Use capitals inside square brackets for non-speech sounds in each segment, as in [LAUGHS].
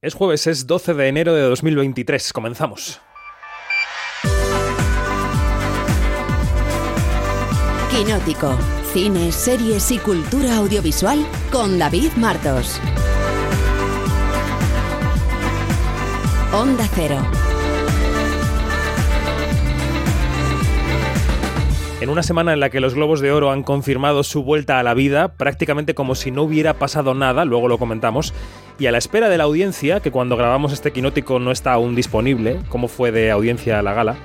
Es jueves, es 12 de enero de 2023. Comenzamos. Quinótico. Cine, series y cultura audiovisual con David Martos. Onda Cero. En una semana en la que los Globos de Oro han confirmado su vuelta a la vida, prácticamente como si no hubiera pasado nada, luego lo comentamos, y a la espera de la audiencia, que cuando grabamos este quinótico no está aún disponible, como fue de audiencia a la gala,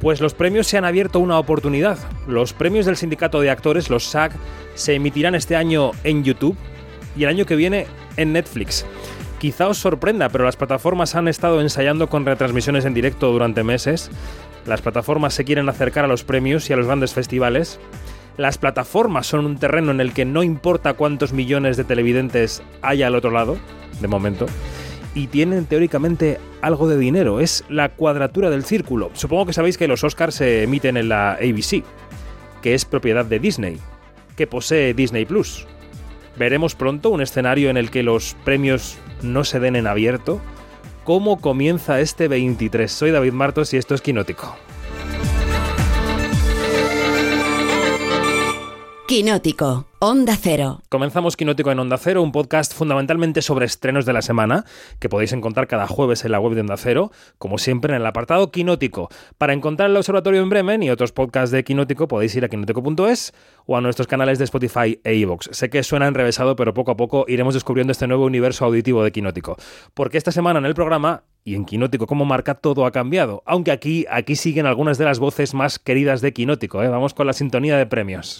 pues los premios se han abierto una oportunidad. Los premios del sindicato de actores, los SAG, se emitirán este año en YouTube y el año que viene en Netflix. Quizá os sorprenda, pero las plataformas han estado ensayando con retransmisiones en directo durante meses. Las plataformas se quieren acercar a los premios y a los grandes festivales. Las plataformas son un terreno en el que no importa cuántos millones de televidentes haya al otro lado, de momento, y tienen teóricamente algo de dinero. Es la cuadratura del círculo. Supongo que sabéis que los Oscars se emiten en la ABC, que es propiedad de Disney, que posee Disney Plus. Veremos pronto un escenario en el que los premios no se den en abierto. ¿Cómo comienza este 23? Soy David Martos y esto es Quinótico. Quinótico. Onda Cero. Comenzamos Quinótico en Onda Cero, un podcast fundamentalmente sobre estrenos de la semana, que podéis encontrar cada jueves en la web de Onda Cero, como siempre en el apartado Quinótico. Para encontrar el Observatorio en Bremen y otros podcasts de Quinótico podéis ir a quinótico.es o a nuestros canales de Spotify e iVoox. Sé que suena enrevesado, pero poco a poco iremos descubriendo este nuevo universo auditivo de Quinótico. Porque esta semana en el programa y en Quinótico como marca todo ha cambiado, aunque aquí, aquí siguen algunas de las voces más queridas de Quinótico. ¿eh? Vamos con la sintonía de premios.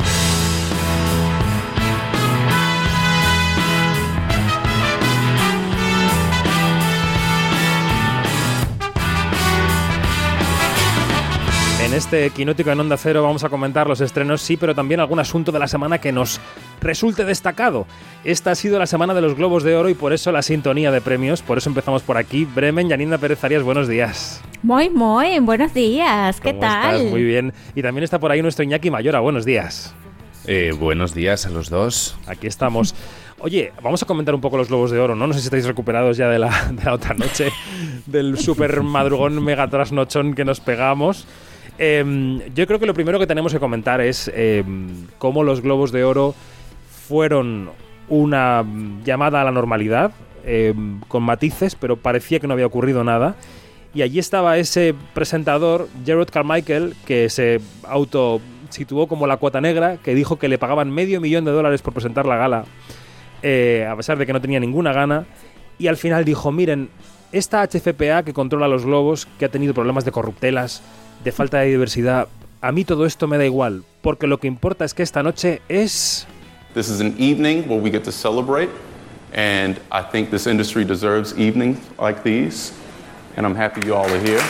En este Quinótico en Onda Cero vamos a comentar los estrenos, sí, pero también algún asunto de la semana que nos resulte destacado. Esta ha sido la semana de los Globos de Oro y por eso la sintonía de premios. Por eso empezamos por aquí. Bremen, Yanina Pérez Arias, buenos días. Muy, muy, buenos días. ¿Qué ¿Cómo tal? estás? Muy bien. Y también está por ahí nuestro Iñaki Mayora, buenos días. Eh, buenos días a los dos. Aquí estamos. Oye, vamos a comentar un poco los Globos de Oro, ¿no? No sé si estáis recuperados ya de la, de la otra noche, del super madrugón mega trasnochón que nos pegamos. Eh, yo creo que lo primero que tenemos que comentar es eh, cómo los Globos de Oro fueron una llamada a la normalidad, eh, con matices, pero parecía que no había ocurrido nada. Y allí estaba ese presentador, Gerard Carmichael, que se auto situó como la cuota negra, que dijo que le pagaban medio millón de dólares por presentar la gala, eh, a pesar de que no tenía ninguna gana. Y al final dijo, miren, esta HFPA que controla los globos, que ha tenido problemas de corruptelas, de falta de diversidad, a mí todo esto me da igual, porque lo que importa es que esta noche es... This is an evening where we get to celebrate, and I think this industry deserves evenings like these, and I'm happy you all are here.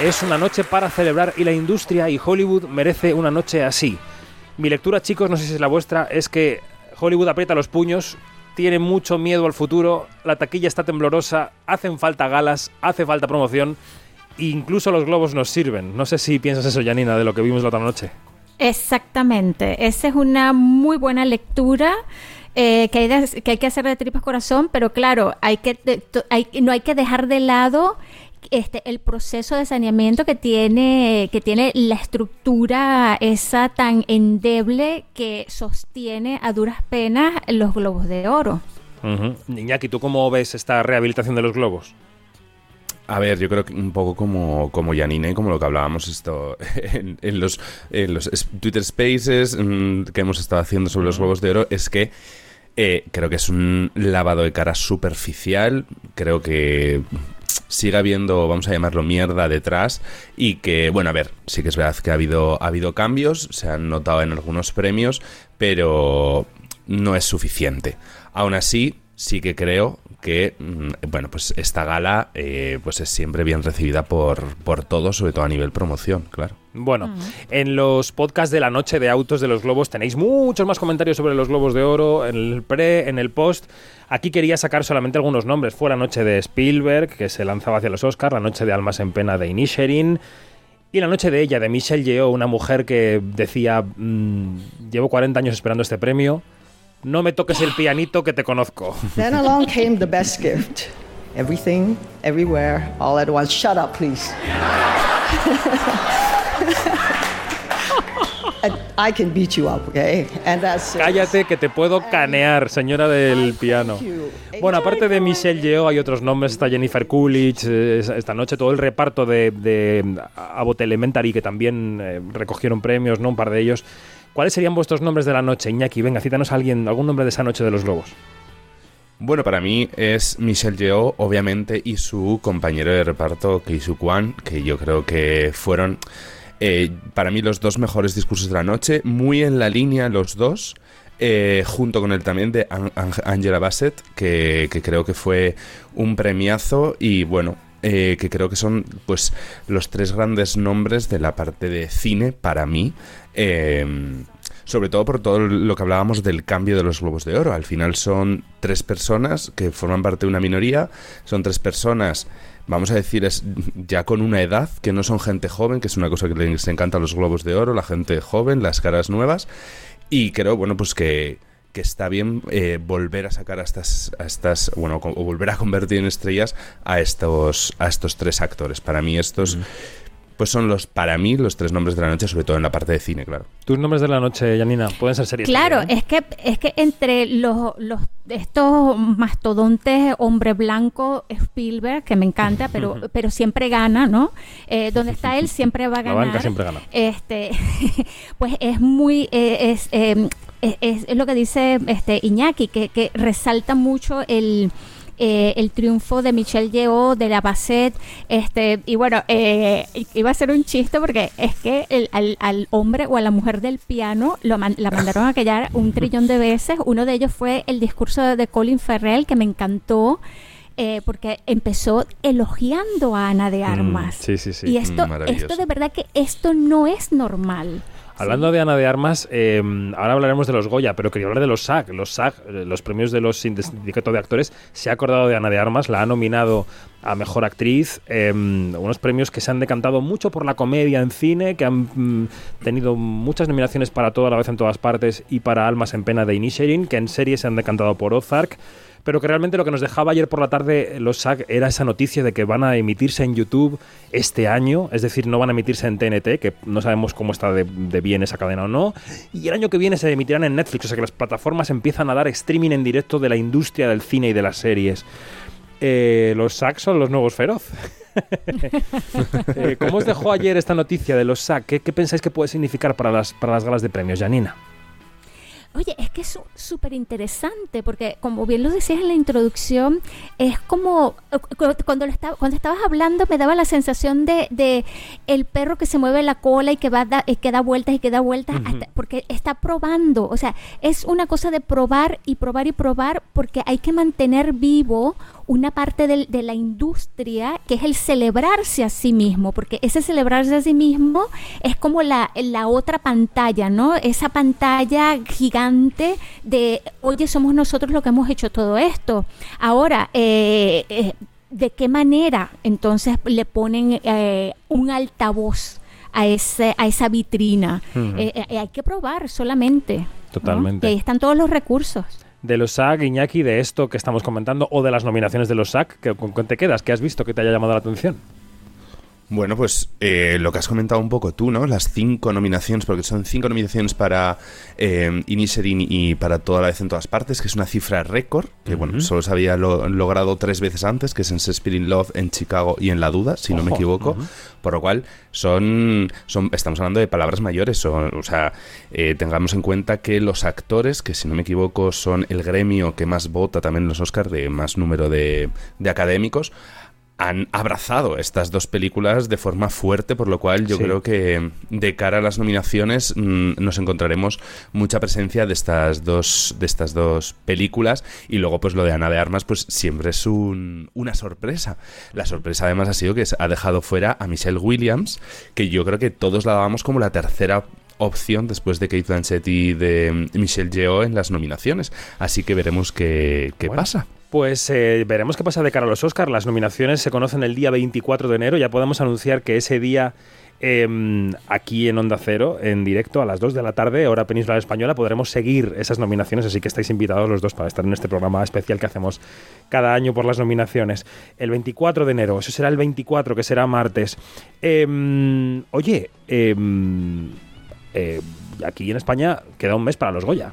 Es una noche para celebrar y la industria y Hollywood merece una noche así. Mi lectura, chicos, no sé si es la vuestra, es que Hollywood aprieta los puños, tiene mucho miedo al futuro, la taquilla está temblorosa, hacen falta galas, hace falta promoción, incluso los globos nos sirven. No sé si piensas eso, Janina, de lo que vimos la otra noche. Exactamente. Esa es una muy buena lectura. eh, que, hay de- que hay que hacer de tripas corazón, pero claro, hay que de- to- hay- no hay que dejar de lado este el proceso de saneamiento que tiene que tiene la estructura esa tan endeble que sostiene a duras penas los globos de oro. Ujú. Iñaki, ¿tú cómo ves esta rehabilitación de los globos? A ver, yo creo que un poco como, como Yanine, como lo que hablábamos esto [LAUGHS] en, en los, en los Twitter Spaces mm, que hemos estado haciendo sobre los huevos de oro, es que eh, creo que es un lavado de cara superficial. Creo que sigue habiendo, vamos a llamarlo mierda detrás y que, bueno, a ver, sí que es verdad que ha habido, ha habido cambios, se han notado en algunos premios, pero no es suficiente. Aún así, sí que creo que, mm, bueno, pues esta gala eh, pues es siempre bien recibida por, por todos, sobre todo a nivel promoción, claro. Bueno, en los podcasts de la noche de autos de los globos tenéis muchos más comentarios sobre los globos de oro, en el pre, en el post. Aquí quería sacar solamente algunos nombres. Fue la noche de Spielberg, que se lanzaba hacia los Oscars, la noche de Almas en Pena de Inisherin, y la noche de ella, de Michelle Yeoh, una mujer que decía, mm, llevo 40 años esperando este premio, no me toques el pianito que te conozco. Then along came the best gift everything, everywhere, all at once. Shut up, please. [LAUGHS] I can beat you up, okay? And that's it. Cállate que te puedo canear, señora del piano. Bueno, aparte de Michelle Yeoh hay otros nombres, está Jennifer Coolidge, eh, esta noche todo el reparto de, de Abbott Elementary que también eh, recogieron premios, ¿no? Un par de ellos. ¿Cuáles serían vuestros nombres de la noche? Iñaki, venga, cítanos a alguien, algún nombre de esa noche de los globos. Bueno, para mí es Michelle Yeoh, obviamente, y su compañero de reparto, Kei-Soo Kwan, que yo creo que fueron eh, para mí los dos mejores discursos de la noche, muy en la línea los dos. Eh, junto con el también de An- An- Angela Bassett, que creo que fue un premiazo y bueno, eh, que creo que son pues los tres grandes nombres de la parte de cine para mí. Eh, sobre todo por todo lo que hablábamos del cambio de los globos de oro. Al final son tres personas que forman parte de una minoría, son tres personas, vamos a decir, es ya con una edad, que no son gente joven, que es una cosa que les encanta los globos de oro, la gente joven, las caras nuevas. Y creo, bueno, pues que, que está bien eh, volver a sacar a estas, a estas bueno, o volver a [LAUGHS] convertir en estrellas a estos, a estos tres actores. Para mí estos, pues son los, para mí, los tres nombres de la noche, sobre todo en la parte de cine, claro. Tus nombres de la noche, Janina, pueden ser series. Claro, también, es que es que entre los, los estos mastodontes hombre blanco Spielberg que me encanta, [LAUGHS] pero pero siempre gana, ¿no? Eh, donde está él siempre va a La ganar. banca siempre gana. Este, [LAUGHS] pues es muy eh, es, eh, es, es lo que dice este Iñaki que, que resalta mucho el eh, el triunfo de Michelle Yeoh, de la Bassett, este, y bueno, eh, iba a ser un chiste porque es que el- al, al hombre o a la mujer del piano lo man- la mandaron a callar un trillón de veces. Uno de ellos fue el discurso de Colin Farrell, que me encantó. eh, porque empezó elogiando a Ana de Armas. Mm, sí, sí, sí. Y esto, Mm, esto de verdad que esto no es normal. Hablando de Ana de Armas, eh, ahora hablaremos de los Goya, pero quería hablar de los SAG. Los SAG, eh, los premios de los sindicatos de actores, se ha acordado de Ana de Armas, la ha nominado a Mejor Actriz, eh, unos premios que se han decantado mucho por la comedia en cine, que han mm, tenido muchas nominaciones para toda la vez en todas partes y para Almas en Pena de Inisherin, que en serie se han decantado por Ozark pero que realmente lo que nos dejaba ayer por la tarde eh, los SAG era esa noticia de que van a emitirse en YouTube este año, es decir, no van a emitirse en TNT, que no sabemos cómo está de, bien esa cadena o no, y el año que viene se emitirán en Netflix, o sea que las plataformas empiezan a dar streaming en directo de la industria del cine y de las series. Eh, los SAG son los nuevos feroz. [LAUGHS] Eh, ¿Cómo os dejó ayer esta noticia de los SAG? ¿Qué, qué pensáis que puede significar para las, para las galas de premios, Janina? Oye, es que es súper interesante porque, como bien lo decías en la introducción, es como cu- cuando, lo estaba, cuando estabas hablando me daba la sensación de, de el perro que se mueve la cola y que va da, y que da vueltas y que da vueltas hasta- porque está probando. O sea, es una cosa de probar y probar y probar porque hay que mantener vivo una parte del- de la industria que es el celebrarse a sí mismo, porque ese celebrarse a sí mismo es como la, la otra pantalla, ¿no? Esa pantalla gigante de, oye, somos nosotros los que hemos hecho todo esto. Ahora, eh, eh, ¿de qué manera entonces le ponen eh, un altavoz? A, ese, a esa vitrina. Eh, hay que probar solamente. ¿no? Totalmente. Y ahí están todos los recursos. De los SAG, Iñaki, de esto que estamos comentando, o de las nominaciones de los SAG, ¿qué- ¿con qué te quedas? ¿Qué has visto que te haya llamado la atención? Bueno, pues eh, lo que has comentado un poco tú, ¿no? Las cinco nominaciones, porque son cinco nominaciones para eh, Inisherin y para toda la vez en todas partes, que es una cifra récord, que bueno, solo se había lo- logrado tres veces antes, que es en Shakespeare in Love, en Chicago y en La Duda, si no me equivoco. Por lo cual, son, son estamos hablando de palabras mayores. son- o sea, eh, tengamos en cuenta que los actores, que si no me equivoco son el gremio que más vota también en los Oscars, de más número de, de académicos, han abrazado estas dos películas de forma fuerte, por lo cual yo Sí. creo que de cara a las nominaciones mm, nos encontraremos mucha presencia de estas dos de estas dos películas y luego pues lo de Ana de Armas pues siempre es un- una sorpresa. La sorpresa además ha sido que ha dejado fuera a Michelle Williams, que yo creo que todos la dábamos como la tercera opción después de Kate Blanchett y de mm, Michelle Yeoh en las nominaciones. Así que veremos qué, qué Bueno. pasa. Pues eh, veremos qué pasa de cara a los Oscars. Las nominaciones se conocen el día 24 de enero. Ya podemos anunciar que ese día Em, aquí en Onda Cero, en directo a las 2 de la tarde, hora península española, podremos seguir esas nominaciones, así que estáis invitados los dos para estar en este programa especial que hacemos cada año por las nominaciones. El 24 de enero, eso será el 24, que será martes. Em, oye, em, eh, aquí en España queda un mes para los Goya.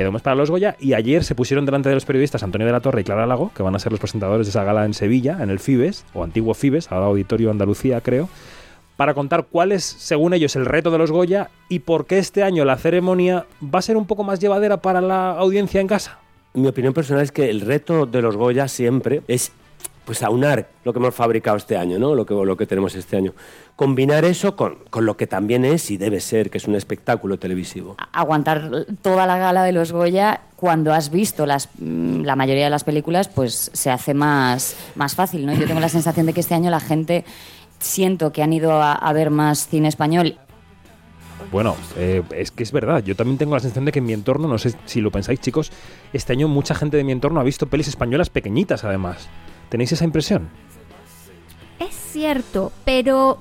Queda un mes para los Goya y ayer se pusieron delante de los periodistas Antonio de la Torre y Clara Lago, que van a ser los presentadores de esa gala en Sevilla, en el Fibes, o antiguo Fibes, ahora Auditorio Andalucía, creo para contar cuál es, según ellos, el reto de los Goya y por qué este año la ceremonia va a ser un poco más llevadera para la audiencia en casa. Mi opinión personal es que el reto de los Goya siempre es pues aunar lo que hemos fabricado este año, ¿no? Lo que, lo que tenemos este año. Combinar eso con, con, lo que también es y debe ser, que es un espectáculo televisivo. Aguantar toda la gala de los Goya cuando has visto las, mm, la mayoría de las películas, pues se hace más, más fácil, ¿no? Yo tengo la sensación de que este año la gente siento que han ido a, ver más cine español. Bueno, eh, es que es verdad. Yo también tengo la sensación de que en mi entorno, no sé si lo pensáis, chicos, este año mucha gente de mi entorno ha visto pelis españolas pequeñitas, además. ¿Tenéis esa impresión? Es cierto, pero,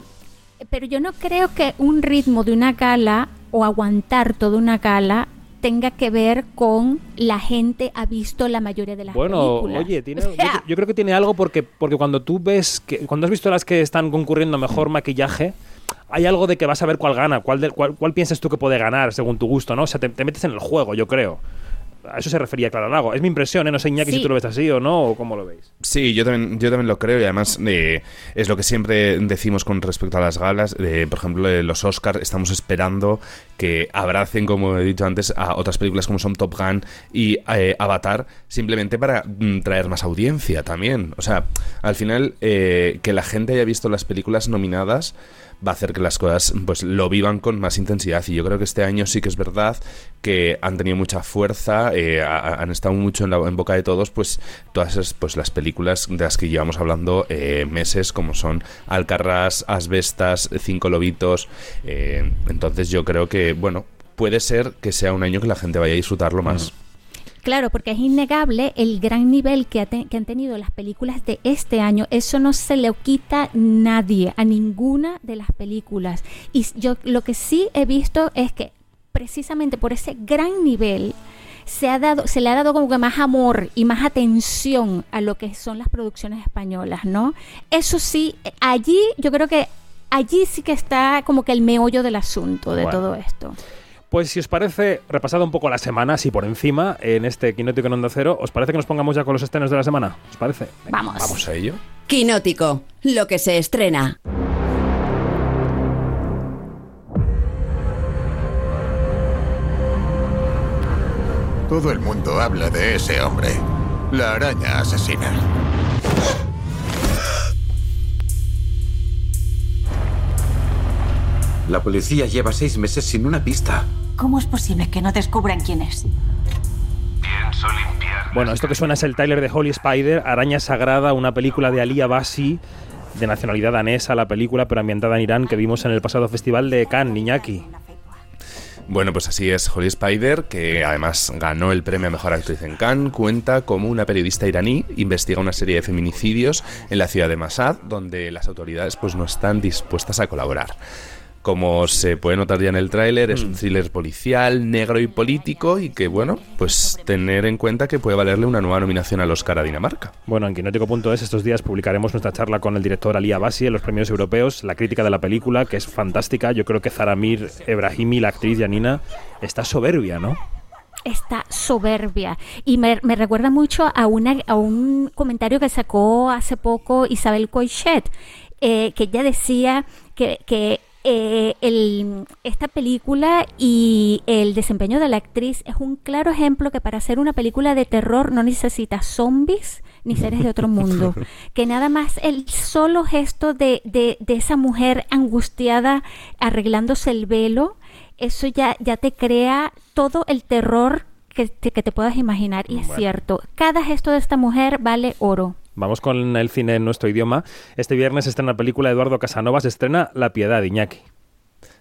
pero yo no creo que un ritmo de una gala o aguantar toda una gala tenga que ver con la gente ha visto la mayoría de las bueno, películas. oye, tiene, yo, creo que tiene algo porque, porque cuando tú ves, que cuando has visto las que están concurriendo mejor maquillaje, hay algo de que vas a ver cuál gana, cuál, cuál, cuál piensas tú que puede ganar según tu gusto, ¿no? O sea, te, te metes en el juego, yo creo a eso se refería Clara Lago. Es mi impresión, ¿eh? No sé, Iñaki, si tú lo ves así o no, o cómo lo veis. Sí, yo también, yo también lo creo y además eh, es lo que siempre decimos con respecto a las galas. por ejemplo, los Oscars estamos esperando que abracen, como he dicho antes, a otras películas como son Top Gun y eh, Avatar, simplemente para mm, traer más audiencia también. O sea, al final, eh, que la gente haya visto las películas nominadas va a hacer que las cosas pues lo vivan con más intensidad. Y yo creo que este año sí que es verdad que han tenido mucha fuerza eh, han estado mucho en, la, boca de todos pues todas esas, pues las películas de las que llevamos hablando eh, meses como son Alcarrás, Asbestas, Cinco Lobitos eh, entonces yo creo que bueno puede ser que sea un año que la gente vaya a disfrutarlo más Claro, porque es innegable el gran nivel que, que, han tenido las películas de este año. Eso no se le quita nadie, a ninguna de las películas. Y yo lo que sí he visto es que precisamente por ese gran nivel se, ha dado, se le ha dado como que más amor y más atención a lo que son las producciones españolas, ¿no? Eso sí, allí yo creo que allí sí que está como que el meollo del asunto de todo esto. Pues si os parece, repasado un poco la semana, así por encima, en este Quinótico en Onda Cero, ¿os parece que nos pongamos ya con los estrenos de la semana? ¿Os parece? vamos. Vamos a ello. Quinótico, lo que se estrena. Todo el mundo habla de ese hombre, la araña asesina. La policía lleva seis meses sin una pista. ¿Cómo es posible que no descubran quién es? Pienso limpiar. Bueno, esto que suena es el Tyler de Holy Spider, Araña Sagrada, una película de Ali Abasi, de nacionalidad danesa, la película, pero ambientada en Irán, que vimos en el pasado festival de Cannes, Niñaki. Bueno, pues así es. Holly Spider, que además ganó el premio a Mejor Actriz en Cannes, cuenta como una periodista iraní investiga una serie de feminicidios en la ciudad de Masad, donde las autoridades pues no están dispuestas a colaborar. Como se puede notar ya en el tráiler, es un mm. thriller policial, negro y político y que, bueno, pues tener en cuenta que puede valerle una nueva nominación al Oscar a Dinamarca. Bueno, en Quinótico.es estos días publicaremos nuestra charla con el director Ali Abasi en los premios europeos, la crítica de la película, que es fantástica. Yo creo que Zaramir Ebrahimi, la actriz Yanina, está soberbia, ¿no? está soberbia y me, recuerda mucho a, una, a un comentario que sacó hace poco Isabel Coixet, eh, que ella decía que, que eh, el, esta película y el desempeño de la actriz es un claro ejemplo que para hacer una película de terror no necesita zombies ni seres de otro [LAUGHS] mundo. que nada más el solo gesto de, de, esa mujer angustiada arreglándose el velo, eso ya, ya te crea todo el terror que te, que te puedas imaginar. Y es cierto, cada gesto de esta mujer vale oro. Vamos con el cine en nuestro idioma. Este viernes estrena la película Eduardo Casanova, se estrena La Piedad, Iñaki.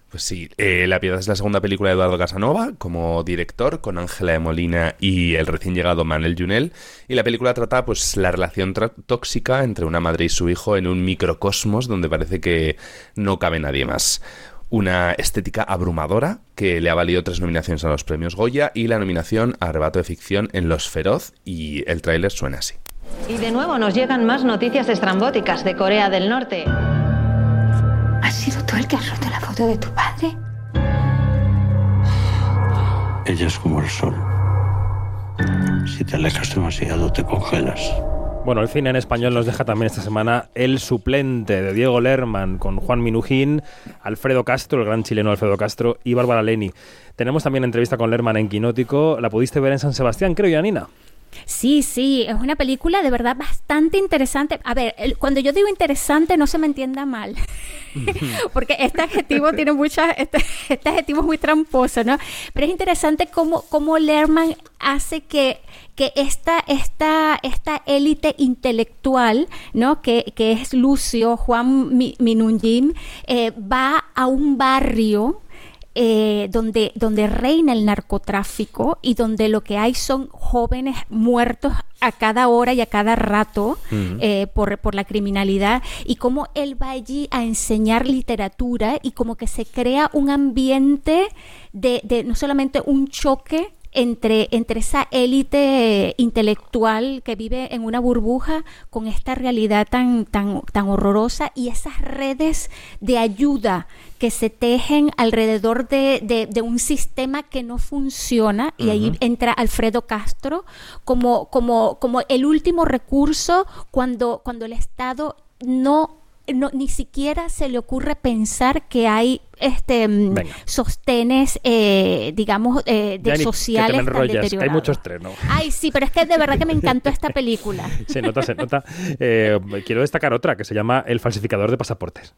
Pues sí, eh, La Piedad es la segunda película de Eduardo Casanova como director, con Ángela de Molina y el recién llegado Manuel Junel. Y la película trata pues la relación tóxica entre una madre y su hijo en un microcosmos donde parece que no cabe nadie más. Una estética abrumadora que le ha valido tres nominaciones a los premios Goya y la nominación a Arrebato de Ficción en Los Feroz y el tráiler suena así. Y de nuevo nos llegan más noticias estrambóticas de Corea del Norte. ¿Has sido tú el que has roto la foto de tu padre? Ella es como el sol. Si te alejas demasiado, te congelas. Bueno, el cine en español nos deja también esta semana El suplente de Diego Lerman con Juan Minujín, Alfredo Castro, el gran chileno Alfredo Castro y Bárbara Leni. Tenemos también entrevista con Lerman en Quinótico. ¿La pudiste ver en San Sebastián, creo, Yanina? Sí, sí, es una película de verdad bastante interesante. A ver, el- cuando yo digo interesante no se me entienda mal, [LAUGHS] porque este adjetivo [LAUGHS] tiene muchas, este, este adjetivo es muy tramposo, ¿no? Pero es interesante cómo, cómo Lerman hace que, que esta, esta, esta élite intelectual, ¿no? Que, que es Lucio, Juan Mi- Minunjim, eh, va a un barrio eh, donde, donde reina el narcotráfico y donde lo que hay son jóvenes muertos a cada hora y a cada rato eh, por, por la criminalidad y cómo él va allí a enseñar literatura y como que se crea un ambiente de, de no solamente un choque entre, entre esa élite intelectual que vive en una burbuja con esta realidad tan, tan, tan horrorosa y esas redes de ayuda que se tejen alrededor de, de- de un sistema que no funciona. Y ahí entra Alfredo Castro como, como, como el último recurso cuando, cuando el Estado no, no ni siquiera se le ocurre pensar que hay este mm, Venga. sostenes eh, digamos eh, de sociales que tan hay deteriorados. mucho estreno. Ay, sí, pero es que de verdad que me encantó esta [LAUGHS] película. Se nota, se nota. Eh, quiero destacar otra que se llama El falsificador de pasaportes.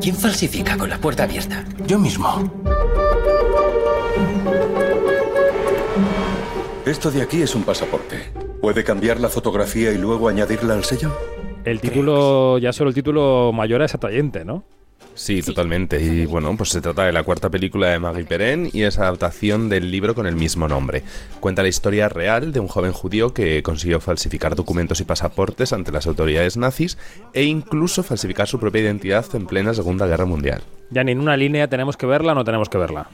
¿Quién falsifica con la puerta abierta? Yo mismo. Esto de aquí es un pasaporte. ¿Puede cambiar la fotografía y luego añadirla al sello? El título, ya solo el título mayor es atrayente, ¿no? Sí, totalmente. Y bueno, pues se trata de la cuarta película de Maggie Perrin y es adaptación del libro con el mismo nombre. Cuenta la historia real de un joven judío que consiguió falsificar documentos y pasaportes ante las autoridades nazis e incluso falsificar su propia identidad en plena Segunda Guerra Mundial. Ya ni en una línea tenemos que verla o no tenemos que verla.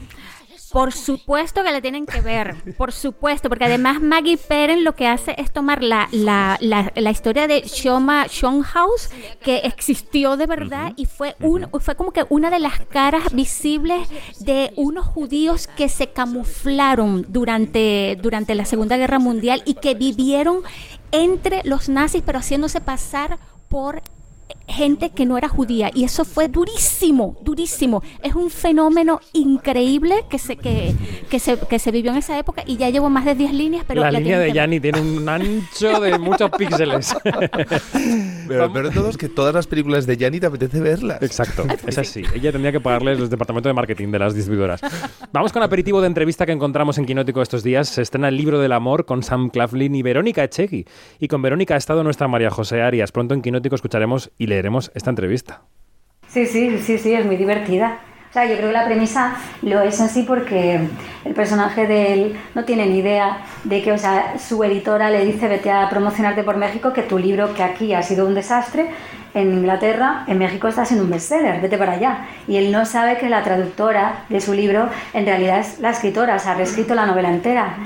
Por supuesto que la tienen que ver, por supuesto, porque además Maggie Perrin lo que hace es tomar la, la, la, la historia de Shoma Schonhaus, que existió de verdad y fue, un, fue como que una de las caras visibles de unos judíos que se camuflaron durante, durante la Segunda Guerra Mundial y que vivieron entre los nazis, pero haciéndose pasar por gente que no era judía y eso fue durísimo, durísimo. Es un fenómeno increíble que se, que, que se, que se vivió en esa época y ya llevo más de 10 líneas, pero la, la línea de. Yanni tiene un ancho de [LAUGHS] muchos píxeles. Pero lo peor de todo es que todas las películas de Yanni te apetece verlas. Exacto, [LAUGHS] es así. Ella tendría que pagarles el departamento de marketing de las distribuidoras. Vamos con aperitivo de entrevista que encontramos en Quinótico estos días. Se estrena el libro del amor con Sam Claflin y Verónica Echegui. Y con Verónica ha estado nuestra María José Arias. Pronto en Quinótico escucharemos y leeremos esta entrevista. Sí, sí, sí, sí, es muy divertida. O sea, yo creo que la premisa lo es así porque el personaje de él no tiene ni idea de que, o sea, su editora le dice vete a promocionarte por México, que tu libro que aquí ha sido un desastre, en Inglaterra, en México está siendo un bestseller, vete para allá. Y él no sabe que la traductora de su libro en realidad es la escritora, o sea, ha reescrito la novela entera.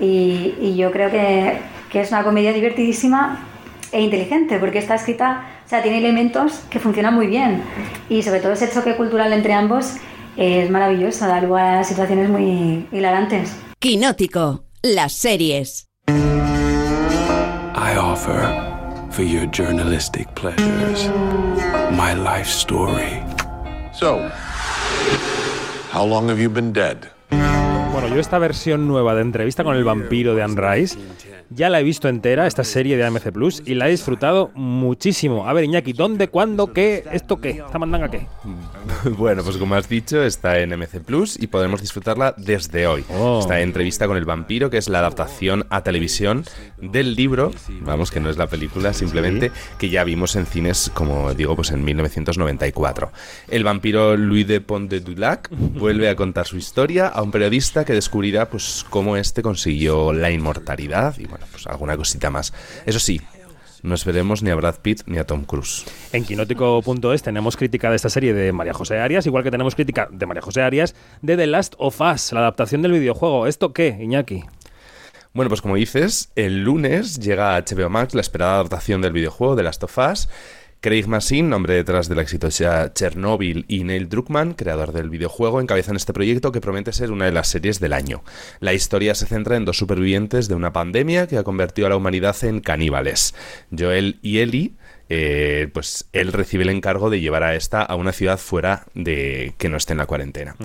Y, y yo creo que, que es una comedia divertidísima e inteligente, porque está escrita, o sea, tiene elementos que funcionan muy bien. Y sobre todo ese choque cultural entre ambos es maravilloso, da lugar a situaciones muy hilarantes. Quinótico, las series. I offer, for your journalistic pleasures, my life story. So, how long have you been dead? Bueno, yo esta versión nueva de entrevista con el vampiro de Anne Rice Ya la he visto entera, esta serie de AMC Plus, y la he disfrutado muchísimo. A ver, Iñaki, ¿dónde, cuándo, qué, esto qué? ¿Esta mandanga qué? [LAUGHS] Bueno, pues como has dicho, está en MC Plus y podemos disfrutarla desde hoy. Oh. Esta entrevista con el vampiro, que es la adaptación a televisión del libro, vamos, que no es la película, simplemente que ya vimos en cines, como digo, pues en 1994. El vampiro Louis de Pont de Dulac [LAUGHS] vuelve a contar su historia a un periodista que descubrirá pues cómo este consiguió la inmortalidad y bueno, pues alguna cosita más. Eso sí, no esperemos ni a Brad Pitt ni a Tom Cruise. En quinótico.es tenemos crítica de esta serie de María José Arias, igual que tenemos crítica de María José Arias de The Last of Us, la adaptación del videojuego. ¿Esto qué, Iñaki? Bueno, pues como dices, el lunes llega a HBO Max la esperada adaptación del videojuego de Last of Us. Craig Massin, nombre detrás de la exitosa Chernobyl, y Neil Druckmann, creador del videojuego, encabezan este proyecto que promete ser una de las series del año. La historia se centra en dos supervivientes de una pandemia que ha convertido a la humanidad en caníbales. Joel y Ellie eh, pues él recibe el encargo de llevar a esta a una ciudad fuera de que no esté en la cuarentena.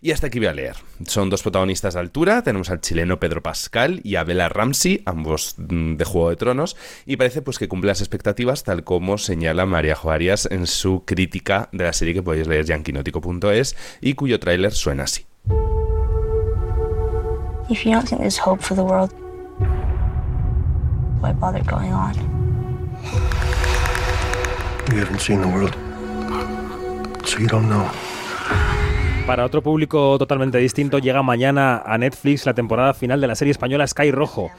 Y hasta aquí voy a leer. Son dos protagonistas de altura. Tenemos al chileno Pedro Pascal y a Bella Ramsey, ambos mm, de Juego de Tronos. Y parece pues que cumple las expectativas, tal como señala María Joarias en su crítica de la serie que podéis leer ya en quinótico.es y cuyo tráiler suena así. If you don't think there's hope for the world, why bother going on? You haven't seen the world, so you don't know. Para otro público totalmente distinto, llega mañana a Netflix la temporada final de la serie española Sky Rojo.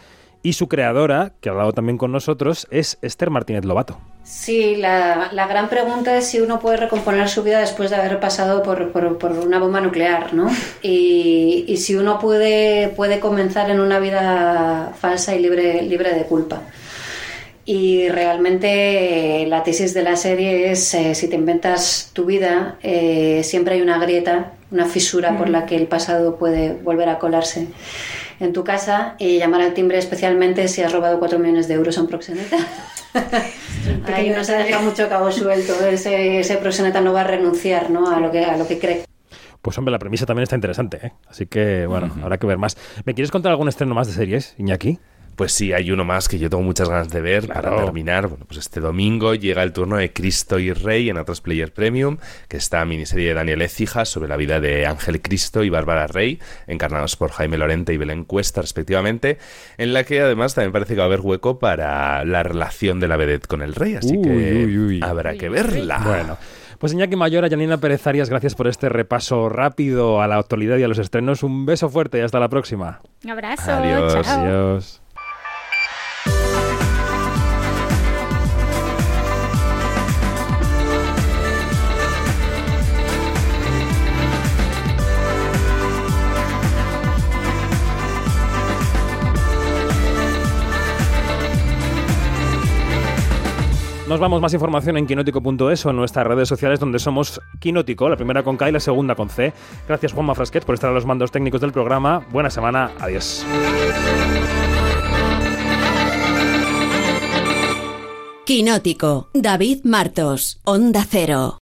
Y su creadora, que ha hablado también con nosotros, es Esther Martínez Lobato. Sí, la, la gran pregunta es si uno puede recomponer su vida después de haber pasado por, por- por una bomba nuclear, ¿no? Y, y si uno puede, puede comenzar en una vida falsa y libre, libre de culpa. Y realmente eh, la tesis de la serie es, eh, si te inventas tu vida, eh, siempre hay una grieta, una fisura por la que el pasado puede volver a colarse en tu casa y llamar al timbre especialmente si has robado 4 millones de euros a un proxeneta. [LAUGHS] Ahí no se deja mucho cabo suelto, ese, ese proxeneta no va a renunciar ¿no? a, lo que, a lo que cree. Pues hombre, la premisa también está interesante, ¿eh? Así que, bueno, habrá que ver más. ¿Me quieres contar algún estreno más de series, Iñaki? Pues sí, hay uno más que yo tengo muchas ganas de ver para terminar. Bueno, pues este domingo llega el turno de Cristo y Rey en Atlas Player Premium, que está miniserie de Daniel Ecija sobre la vida de Ángel Cristo y Bárbara Rey, encarnados por Jaime Lorente y Belén Cuesta, respectivamente, en la que además también parece que va a haber hueco para la relación de la vedette con el rey, así Uy, que uy, uy. habrá que verla. Bueno. Pues Iñaki Mayor, a Janina Pérez Arias, gracias por este repaso rápido a la actualidad y a los estrenos. Un beso fuerte y hasta la próxima. Un abrazo. Adiós. chao. Adiós. Nos vamos más información en quinótico.es o en nuestras redes sociales donde somos Quinótico, la primera con K y la segunda con C. Gracias Juanma Frasquet por estar a los mandos técnicos del programa. Buena semana, adiós. Quinótico, David Martos, Onda Cero.